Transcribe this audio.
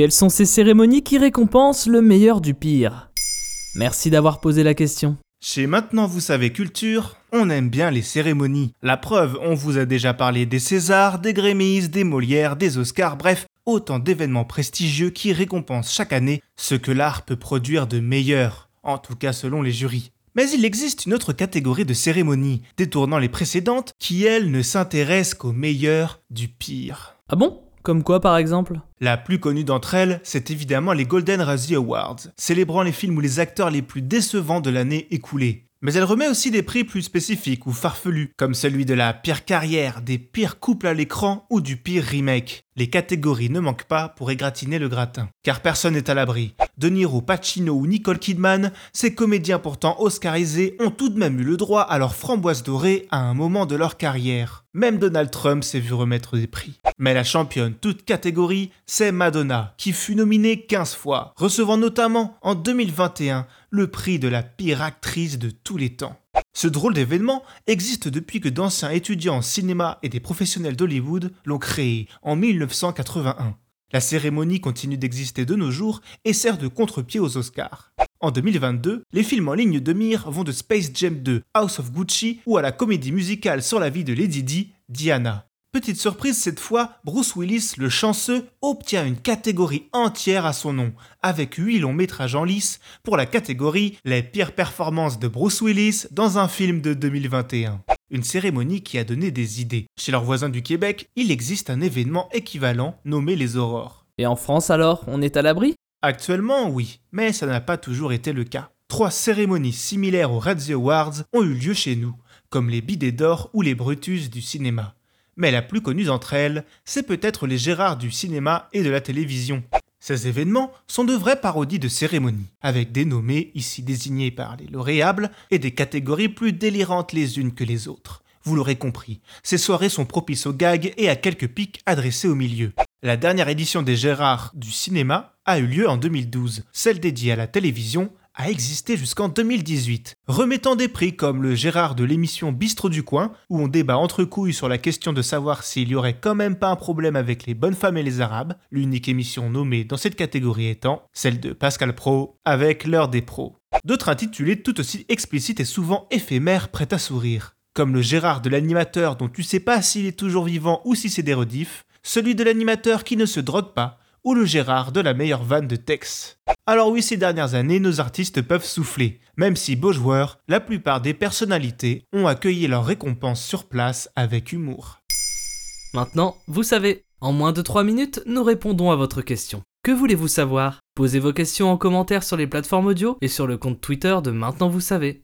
Quelles sont ces cérémonies qui récompensent le meilleur du pire? Merci d'avoir posé la question. Chez Maintenant Vous Savez Culture, on aime bien les cérémonies. La preuve, on vous a déjà parlé des Césars, des Grammys, des Molières, des Oscars, bref, autant d'événements prestigieux qui récompensent chaque année ce que l'art peut produire de meilleur, en tout cas selon les jurys. Mais il existe une autre catégorie de cérémonies, détournant les précédentes, qui elles ne s'intéressent qu'au meilleur du pire. Ah bon? Comme quoi par exemple? La plus connue d'entre elles, c'est évidemment les Golden Razzie Awards, célébrant les films ou les acteurs les plus décevants de l'année écoulée. Mais elle remet aussi des prix plus spécifiques ou farfelus, comme celui de la pire carrière, des pires couples à l'écran ou du pire remake. Les catégories ne manquent pas pour égratigner le gratin. Car personne n'est à l'abri. De Niro, Pacino ou Nicole Kidman, ces comédiens pourtant oscarisés ont tout de même eu le droit à leur framboise dorée à un moment de leur carrière. Même Donald Trump s'est vu remettre des prix. Mais la championne toute catégorie, c'est Madonna, qui fut nominée 15 fois, recevant notamment en 2021 le prix de la pire actrice de tous les temps. Ce drôle d'événement existe depuis que d'anciens étudiants en cinéma et des professionnels d'Hollywood l'ont créé en 1981. La cérémonie continue d'exister de nos jours et sert de contre-pied aux Oscars. En 2022, les films en ligne de mire vont de Space Jam 2, House of Gucci ou à la comédie musicale sur la vie de Lady Di, Diana. Petite surprise cette fois, Bruce Willis, le chanceux, obtient une catégorie entière à son nom, avec 8 longs métrages en lice pour la catégorie Les pires performances de Bruce Willis dans un film de 2021. Une cérémonie qui a donné des idées. Chez leurs voisins du Québec, il existe un événement équivalent nommé les Aurores. Et en France alors, on est à l'abri? Actuellement, oui, mais ça n'a pas toujours été le cas. Trois cérémonies similaires aux Razzie Awards ont eu lieu chez nous, comme les Bidets d'or ou les Brutus du cinéma mais la plus connue d'entre elles, c'est peut-être les Gérards du cinéma et de la télévision. Ces événements sont de vraies parodies de cérémonies, avec des nommés ici désignés par les lauréables et des catégories plus délirantes les unes que les autres. Vous l'aurez compris, ces soirées sont propices aux gags et à quelques pics adressés au milieu. La dernière édition des Gérards du cinéma a eu lieu en 2012, celle dédiée à la télévision a jusqu'en 2018, remettant des prix comme le Gérard de l'émission Bistrot du coin, où on débat entre couilles sur la question de savoir s'il y aurait quand même pas un problème avec les bonnes femmes et les arabes, l'unique émission nommée dans cette catégorie étant celle de Pascal Pro, avec l'heure des pros. D'autres intitulés tout aussi explicites et souvent éphémères prêts à sourire, comme le Gérard de l'animateur dont tu sais pas s'il est toujours vivant ou si c'est des rediffs, celui de l'animateur qui ne se drogue pas, ou le Gérard de la meilleure vanne de Tex. Alors oui, ces dernières années, nos artistes peuvent souffler, même si beau joueur, la plupart des personnalités ont accueilli leur récompense sur place avec humour. Maintenant, vous savez, en moins de 3 minutes, nous répondons à votre question. Que voulez-vous savoir? Posez vos questions en commentaire sur les plateformes audio et sur le compte Twitter de Maintenant vous savez.